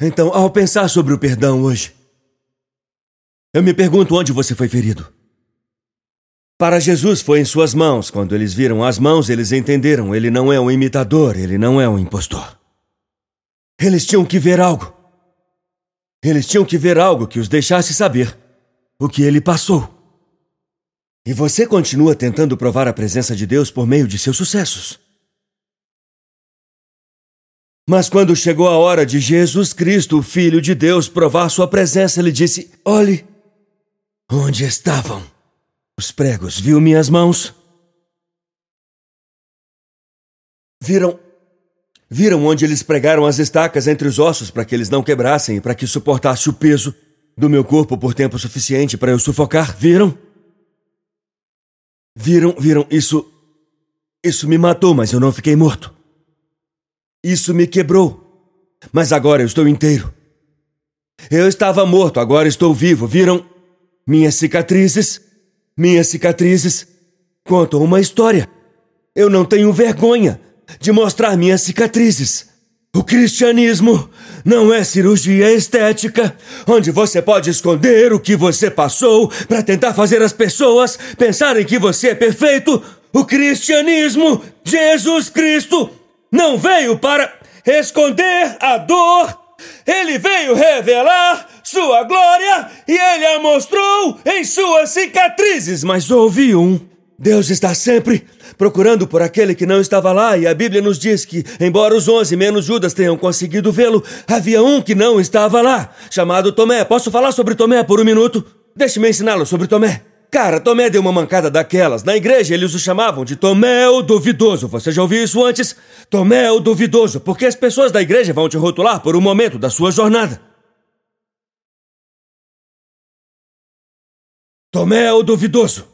Então, ao pensar sobre o perdão hoje, eu me pergunto onde você foi ferido. Para Jesus foi em suas mãos. Quando eles viram as mãos, eles entenderam: ele não é um imitador, ele não é um impostor. Eles tinham que ver algo. Eles tinham que ver algo que os deixasse saber o que ele passou. E você continua tentando provar a presença de Deus por meio de seus sucessos. Mas quando chegou a hora de Jesus Cristo, Filho de Deus, provar sua presença, ele disse: Olhe, onde estavam os pregos? Viu minhas mãos? Viram. Viram onde eles pregaram as estacas entre os ossos para que eles não quebrassem e para que suportasse o peso do meu corpo por tempo suficiente para eu sufocar? Viram? Viram, viram, isso. Isso me matou, mas eu não fiquei morto. Isso me quebrou. Mas agora eu estou inteiro. Eu estava morto, agora estou vivo. Viram? Minhas cicatrizes. Minhas cicatrizes contam uma história. Eu não tenho vergonha de mostrar minhas cicatrizes. O cristianismo não é cirurgia estética, onde você pode esconder o que você passou para tentar fazer as pessoas pensarem que você é perfeito. O cristianismo, Jesus Cristo, não veio para esconder a dor, ele veio revelar sua glória e ele a mostrou em suas cicatrizes. Mas houve um. Deus está sempre procurando por aquele que não estava lá, e a Bíblia nos diz que, embora os onze menos Judas tenham conseguido vê-lo, havia um que não estava lá, chamado Tomé. Posso falar sobre Tomé por um minuto? Deixe-me ensiná-lo sobre Tomé. Cara, Tomé deu uma mancada daquelas. Na igreja eles o chamavam de Tomé o Duvidoso. Você já ouviu isso antes? Tomé o Duvidoso, porque as pessoas da igreja vão te rotular por um momento da sua jornada. Tomé o Duvidoso.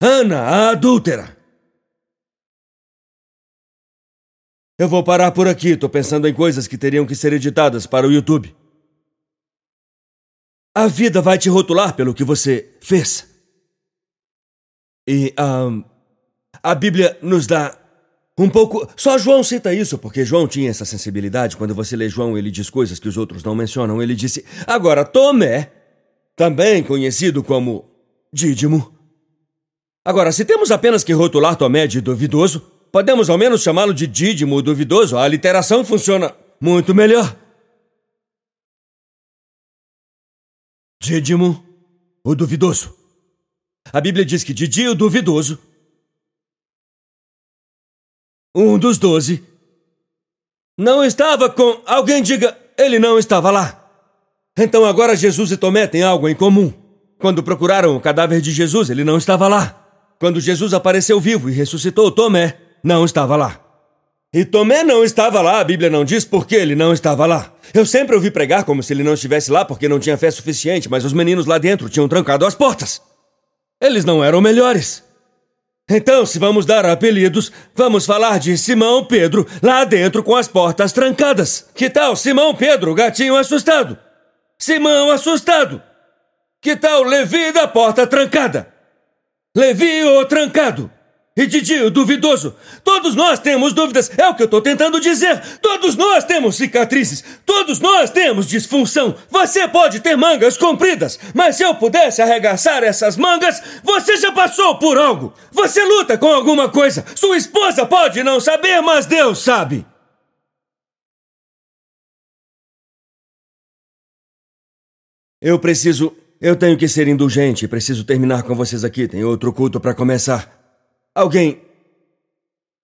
Ana, a adúltera. Eu vou parar por aqui, tô pensando em coisas que teriam que ser editadas para o YouTube. A vida vai te rotular pelo que você fez. E um, a Bíblia nos dá um pouco. Só João cita isso, porque João tinha essa sensibilidade. Quando você lê João, ele diz coisas que os outros não mencionam. Ele disse: Agora, Tomé, também conhecido como Dídimo. Agora, se temos apenas que rotular Tomé de duvidoso, podemos ao menos chamá-lo de Dídimo duvidoso. A literação funciona muito melhor. Dídimo, o duvidoso. A Bíblia diz que Didi, o duvidoso, um dos doze, não estava com. Alguém diga, ele não estava lá. Então agora Jesus e Tomé têm algo em comum. Quando procuraram o cadáver de Jesus, ele não estava lá. Quando Jesus apareceu vivo e ressuscitou, Tomé não estava lá. E Tomé não estava lá, a Bíblia não diz por que ele não estava lá. Eu sempre ouvi pregar como se ele não estivesse lá porque não tinha fé suficiente, mas os meninos lá dentro tinham trancado as portas. Eles não eram melhores. Então, se vamos dar apelidos, vamos falar de Simão Pedro lá dentro com as portas trancadas. Que tal Simão Pedro, gatinho assustado? Simão assustado. Que tal Levi da porta trancada? Levi o trancado. E Didi, o duvidoso. Todos nós temos dúvidas, é o que eu estou tentando dizer. Todos nós temos cicatrizes, todos nós temos disfunção. Você pode ter mangas compridas, mas se eu pudesse arregaçar essas mangas, você já passou por algo. Você luta com alguma coisa. Sua esposa pode não saber, mas Deus sabe. Eu preciso. Eu tenho que ser indulgente. Preciso terminar com vocês aqui. Tem outro culto para começar. Alguém.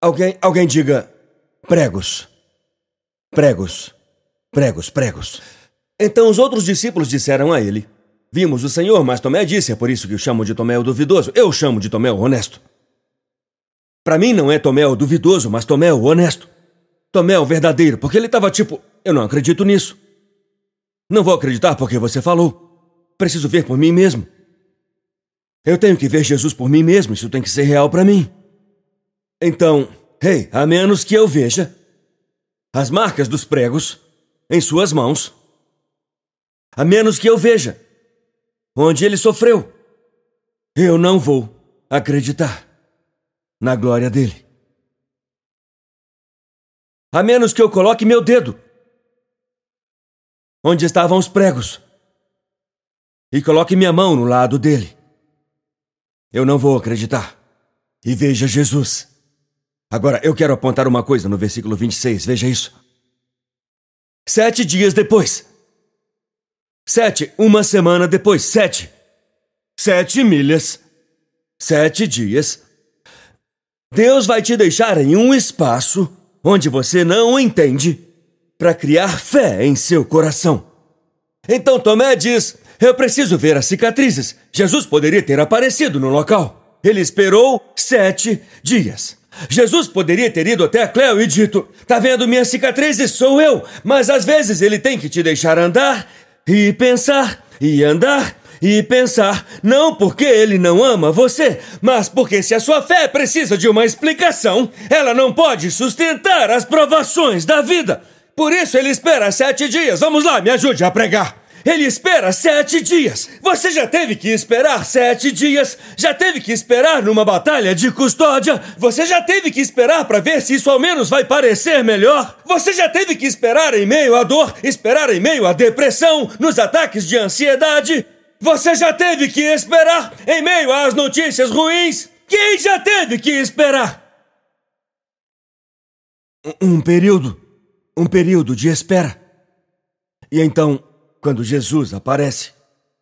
Alguém. Alguém diga. Pregos. Pregos. Pregos, pregos. Então os outros discípulos disseram a ele: Vimos o Senhor, mas Tomé disse, é por isso que o chamo de Tomé o duvidoso. Eu chamo de Tomé o honesto. Para mim não é Tomé o duvidoso, mas Tomé o honesto. Tomé o verdadeiro, porque ele estava tipo: Eu não acredito nisso. Não vou acreditar porque você falou. Preciso ver por mim mesmo. Eu tenho que ver Jesus por mim mesmo, isso tem que ser real para mim. Então, hey, a menos que eu veja as marcas dos pregos em suas mãos, a menos que eu veja onde ele sofreu, eu não vou acreditar na glória dele. A menos que eu coloque meu dedo onde estavam os pregos. E coloque minha mão no lado dele. Eu não vou acreditar. E veja Jesus. Agora, eu quero apontar uma coisa no versículo 26, veja isso. Sete dias depois. Sete, uma semana depois. Sete. Sete milhas. Sete dias. Deus vai te deixar em um espaço onde você não entende para criar fé em seu coração. Então Tomé diz: Eu preciso ver as cicatrizes. Jesus poderia ter aparecido no local. Ele esperou sete dias. Jesus poderia ter ido até Cleo e dito: Tá vendo minhas cicatrizes? Sou eu. Mas às vezes ele tem que te deixar andar e pensar e andar e pensar, não porque ele não ama você, mas porque se a sua fé precisa de uma explicação, ela não pode sustentar as provações da vida. Por isso ele espera sete dias. Vamos lá, me ajude a pregar. Ele espera sete dias. Você já teve que esperar sete dias? Já teve que esperar numa batalha de custódia? Você já teve que esperar para ver se isso ao menos vai parecer melhor? Você já teve que esperar em meio à dor, esperar em meio à depressão, nos ataques de ansiedade? Você já teve que esperar em meio às notícias ruins? Quem já teve que esperar? Um período. Um período de espera. E então quando Jesus aparece.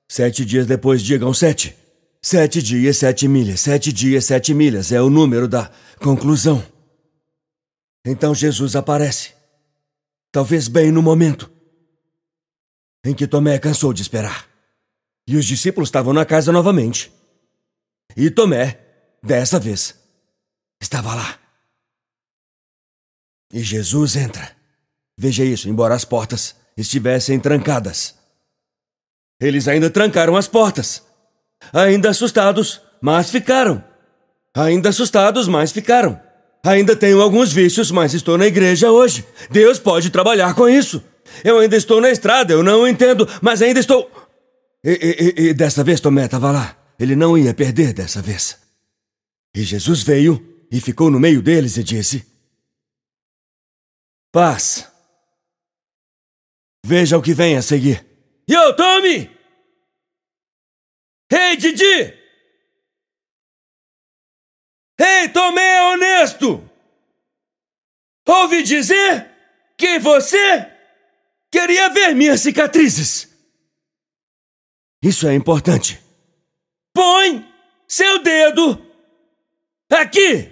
Sete dias depois, digam sete. Sete dias, sete milhas. Sete dias, sete milhas. É o número da conclusão. Então Jesus aparece. Talvez bem no momento em que Tomé cansou de esperar. E os discípulos estavam na casa novamente. E Tomé, dessa vez, estava lá. E Jesus entra. Veja isso, embora as portas estivessem trancadas. Eles ainda trancaram as portas. Ainda assustados, mas ficaram. Ainda assustados, mas ficaram. Ainda tenho alguns vícios, mas estou na igreja hoje. Deus pode trabalhar com isso. Eu ainda estou na estrada, eu não entendo, mas ainda estou. E, e, e dessa vez Tomé estava lá. Ele não ia perder dessa vez. E Jesus veio e ficou no meio deles e disse: Paz. Veja o que vem a seguir. Yo, Tommy! Hey, Didi! Hey, Tomé honesto! Ouvi dizer que você queria ver minhas cicatrizes. Isso é importante. Põe seu dedo aqui.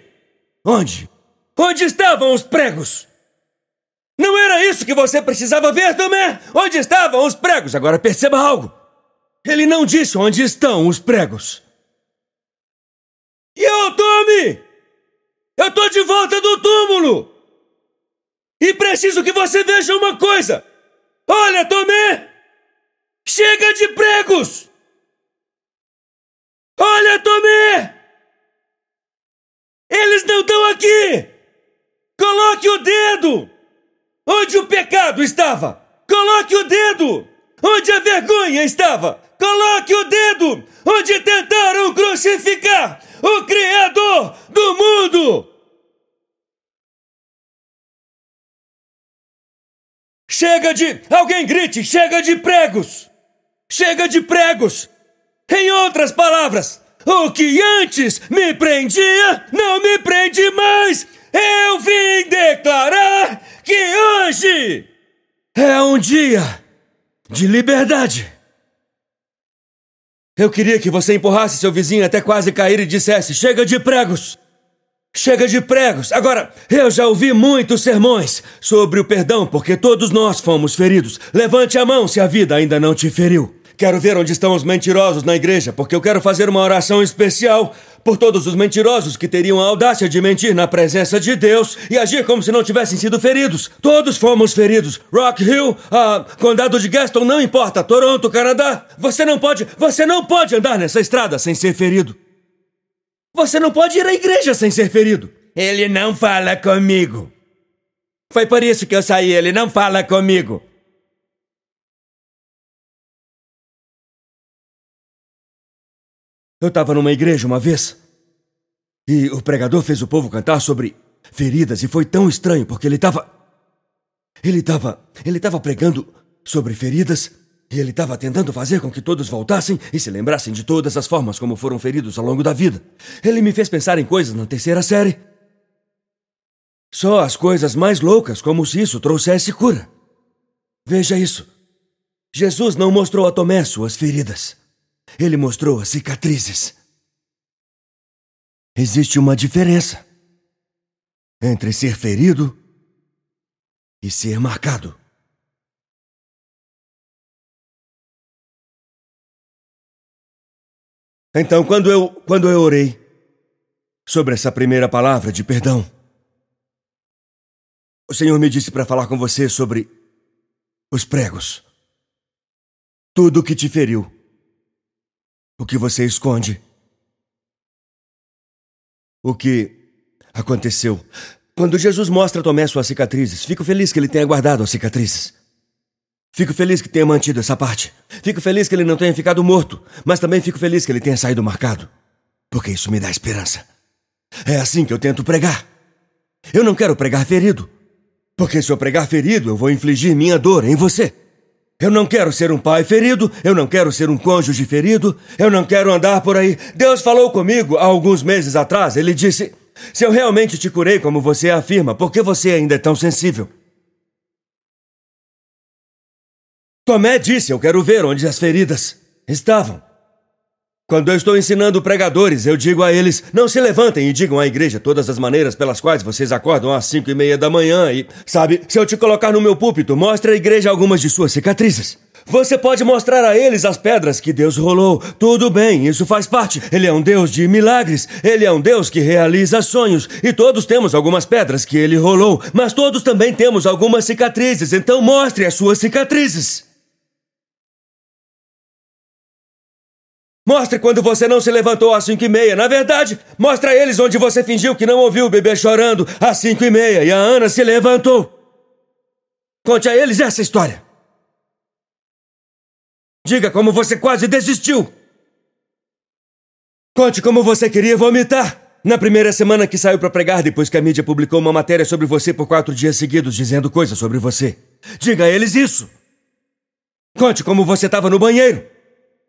Onde? Onde estavam os pregos? Não era isso que você precisava ver, Tomé? Onde estavam os pregos? Agora perceba algo. Ele não disse onde estão os pregos. E eu, Tommy? Eu tô de volta do túmulo! E preciso que você veja uma coisa! Olha, Tomé! Chega de pregos! Olha, Tomé! Eles não estão aqui! Coloque o dedo! Onde o pecado estava? Coloque o dedo! Onde a vergonha estava? Coloque o dedo! Onde tentaram crucificar o Criador do mundo! Chega de. Alguém grite! Chega de pregos! Chega de pregos! Em outras palavras, o que antes me prendia não me prende mais! Eu vim declarar que hoje é um dia de liberdade. Eu queria que você empurrasse seu vizinho até quase cair e dissesse: Chega de pregos! Chega de pregos! Agora, eu já ouvi muitos sermões sobre o perdão porque todos nós fomos feridos. Levante a mão se a vida ainda não te feriu. Quero ver onde estão os mentirosos na igreja, porque eu quero fazer uma oração especial por todos os mentirosos que teriam a audácia de mentir na presença de Deus e agir como se não tivessem sido feridos. Todos fomos feridos. Rock Hill, ah, Condado de Gaston, não importa. Toronto, Canadá. Você não pode, você não pode andar nessa estrada sem ser ferido. Você não pode ir à igreja sem ser ferido. Ele não fala comigo. Foi por isso que eu saí. Ele não fala comigo. Eu estava numa igreja uma vez e o pregador fez o povo cantar sobre feridas e foi tão estranho porque ele estava. Ele estava. Ele estava pregando sobre feridas, e ele estava tentando fazer com que todos voltassem e se lembrassem de todas as formas como foram feridos ao longo da vida. Ele me fez pensar em coisas na terceira série. Só as coisas mais loucas, como se isso trouxesse cura. Veja isso. Jesus não mostrou a Tomé suas feridas. Ele mostrou as cicatrizes. Existe uma diferença entre ser ferido e ser marcado. Então, quando eu, quando eu orei sobre essa primeira palavra de perdão, o Senhor me disse para falar com você sobre os pregos. Tudo o que te feriu. O que você esconde. O que aconteceu. Quando Jesus mostra a Tomé suas cicatrizes, fico feliz que ele tenha guardado as cicatrizes. Fico feliz que tenha mantido essa parte. Fico feliz que ele não tenha ficado morto, mas também fico feliz que ele tenha saído marcado. Porque isso me dá esperança. É assim que eu tento pregar. Eu não quero pregar ferido. Porque se eu pregar ferido, eu vou infligir minha dor em você. Eu não quero ser um pai ferido, eu não quero ser um cônjuge ferido, eu não quero andar por aí. Deus falou comigo há alguns meses atrás. Ele disse: Se eu realmente te curei como você afirma, por que você ainda é tão sensível? Tomé disse: Eu quero ver onde as feridas estavam. Quando eu estou ensinando pregadores, eu digo a eles: não se levantem e digam à igreja todas as maneiras pelas quais vocês acordam às cinco e meia da manhã e, sabe, se eu te colocar no meu púlpito, mostre à igreja algumas de suas cicatrizes. Você pode mostrar a eles as pedras que Deus rolou. Tudo bem, isso faz parte. Ele é um Deus de milagres. Ele é um Deus que realiza sonhos. E todos temos algumas pedras que ele rolou. Mas todos também temos algumas cicatrizes. Então mostre as suas cicatrizes. Mostre quando você não se levantou às cinco e meia. Na verdade, mostre a eles onde você fingiu que não ouviu o bebê chorando às cinco e meia e a Ana se levantou. Conte a eles essa história. Diga como você quase desistiu. Conte como você queria vomitar. Na primeira semana que saiu para pregar, depois que a mídia publicou uma matéria sobre você por quatro dias seguidos, dizendo coisas sobre você. Diga a eles isso. Conte como você estava no banheiro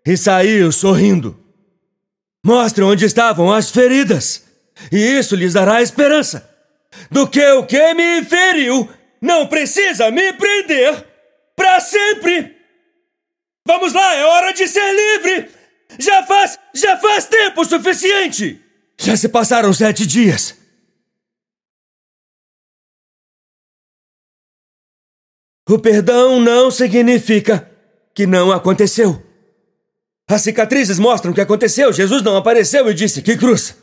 e saiu sorrindo. Mostre onde estavam as feridas, e isso lhes dará esperança. Do que o que me feriu não precisa me prender para sempre. Vamos lá, é hora de ser livre. Já faz, já faz tempo suficiente. Já se passaram sete dias. O perdão não significa que não aconteceu. As cicatrizes mostram o que aconteceu. Jesus não apareceu e disse: Que cruz?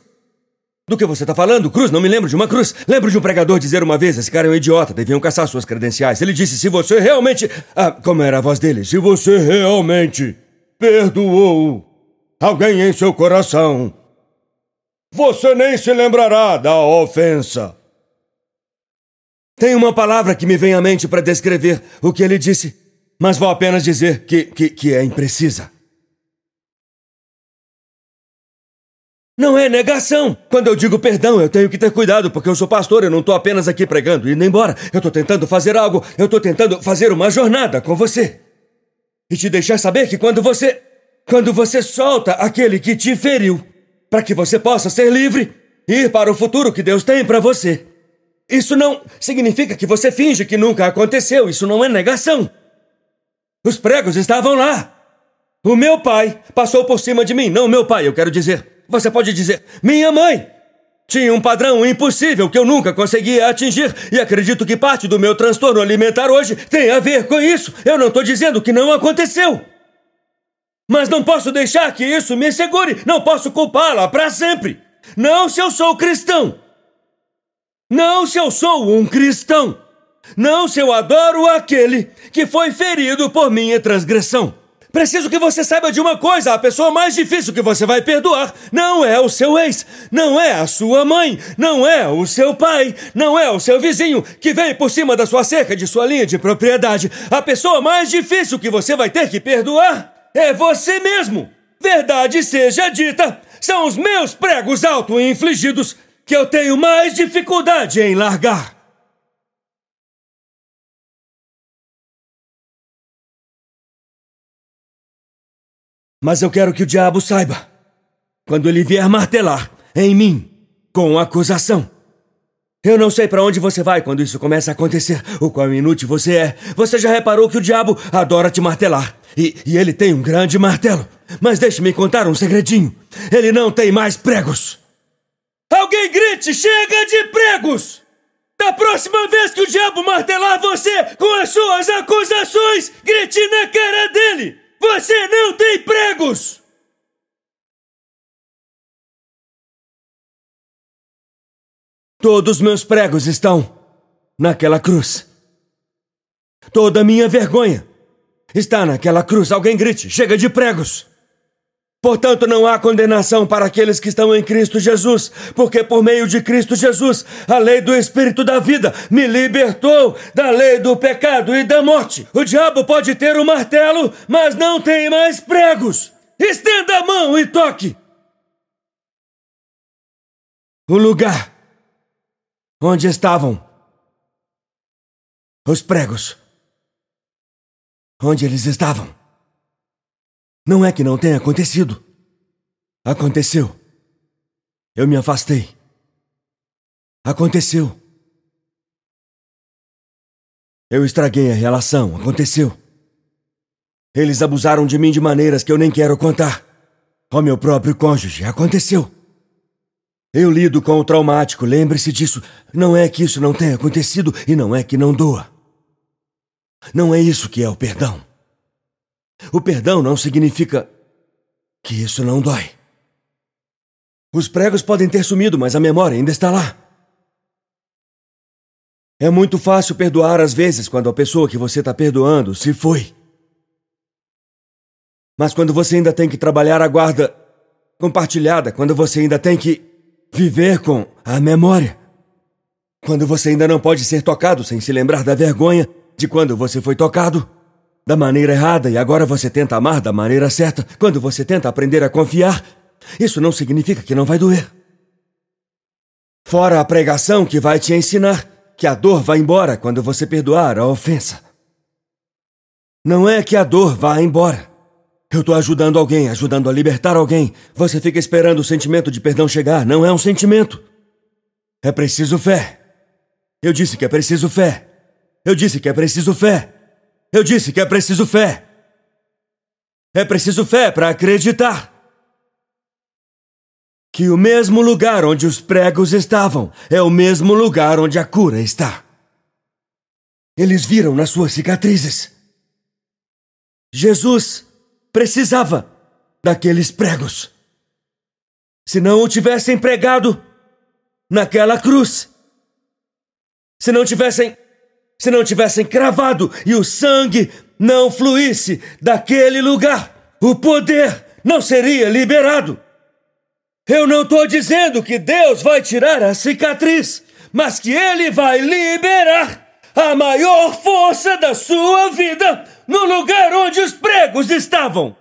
Do que você está falando? Cruz? Não me lembro de uma cruz. Lembro de um pregador dizer uma vez: Esse cara é um idiota, deviam caçar suas credenciais. Ele disse: Se você realmente. Ah, como era a voz dele? Se você realmente perdoou alguém em seu coração, você nem se lembrará da ofensa. Tem uma palavra que me vem à mente para descrever o que ele disse, mas vou apenas dizer que, que, que é imprecisa. Não é negação. Quando eu digo perdão, eu tenho que ter cuidado, porque eu sou pastor, eu não estou apenas aqui pregando e indo embora. Eu estou tentando fazer algo, eu estou tentando fazer uma jornada com você. E te deixar saber que quando você. Quando você solta aquele que te feriu, para que você possa ser livre e ir para o futuro que Deus tem para você. Isso não significa que você finge que nunca aconteceu, isso não é negação. Os pregos estavam lá. O meu pai passou por cima de mim, não meu pai, eu quero dizer. Você pode dizer: Minha mãe! Tinha um padrão impossível que eu nunca conseguia atingir, e acredito que parte do meu transtorno alimentar hoje tem a ver com isso. Eu não estou dizendo que não aconteceu. Mas não posso deixar que isso me segure, não posso culpá-la para sempre. Não se eu sou cristão. Não se eu sou um cristão. Não se eu adoro aquele que foi ferido por minha transgressão. Preciso que você saiba de uma coisa: a pessoa mais difícil que você vai perdoar não é o seu ex, não é a sua mãe, não é o seu pai, não é o seu vizinho que vem por cima da sua cerca de sua linha de propriedade. A pessoa mais difícil que você vai ter que perdoar é você mesmo. Verdade seja dita, são os meus pregos auto-infligidos que eu tenho mais dificuldade em largar. Mas eu quero que o diabo saiba. Quando ele vier martelar em mim com acusação. Eu não sei para onde você vai quando isso começa a acontecer, o quão inútil você é. Você já reparou que o diabo adora te martelar. E, e ele tem um grande martelo. Mas deixe-me contar um segredinho. Ele não tem mais pregos. Alguém grite: chega de pregos! Da próxima vez que o diabo martelar você com as suas acusações, grite na cara dele: Você não tem pregos! Todos meus pregos estão naquela cruz. Toda minha vergonha está naquela cruz. Alguém grite: chega de pregos! Portanto, não há condenação para aqueles que estão em Cristo Jesus, porque por meio de Cristo Jesus, a lei do Espírito da vida me libertou da lei do pecado e da morte. O diabo pode ter o um martelo, mas não tem mais pregos. Estenda a mão e toque. O lugar onde estavam os pregos. Onde eles estavam. Não é que não tenha acontecido. Aconteceu. Eu me afastei. Aconteceu. Eu estraguei a relação. Aconteceu. Eles abusaram de mim de maneiras que eu nem quero contar. Ao meu próprio cônjuge. Aconteceu. Eu lido com o traumático, lembre-se disso. Não é que isso não tenha acontecido e não é que não doa. Não é isso que é o perdão. O perdão não significa que isso não dói. Os pregos podem ter sumido, mas a memória ainda está lá. É muito fácil perdoar às vezes quando a pessoa que você está perdoando se foi. Mas quando você ainda tem que trabalhar a guarda compartilhada, quando você ainda tem que viver com a memória, quando você ainda não pode ser tocado sem se lembrar da vergonha de quando você foi tocado, da maneira errada e agora você tenta amar da maneira certa. Quando você tenta aprender a confiar, isso não significa que não vai doer. Fora a pregação que vai te ensinar que a dor vai embora quando você perdoar a ofensa. Não é que a dor vá embora. Eu estou ajudando alguém, ajudando a libertar alguém. Você fica esperando o sentimento de perdão chegar. Não é um sentimento. É preciso fé. Eu disse que é preciso fé. Eu disse que é preciso fé. Eu disse que é preciso fé. É preciso fé para acreditar que o mesmo lugar onde os pregos estavam é o mesmo lugar onde a cura está. Eles viram nas suas cicatrizes. Jesus precisava daqueles pregos. Se não o tivessem pregado naquela cruz, se não tivessem se não tivessem cravado e o sangue não fluísse daquele lugar, o poder não seria liberado. Eu não estou dizendo que Deus vai tirar a cicatriz, mas que Ele vai liberar a maior força da sua vida no lugar onde os pregos estavam.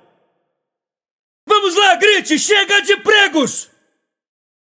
Vamos lá, grite! Chega de pregos!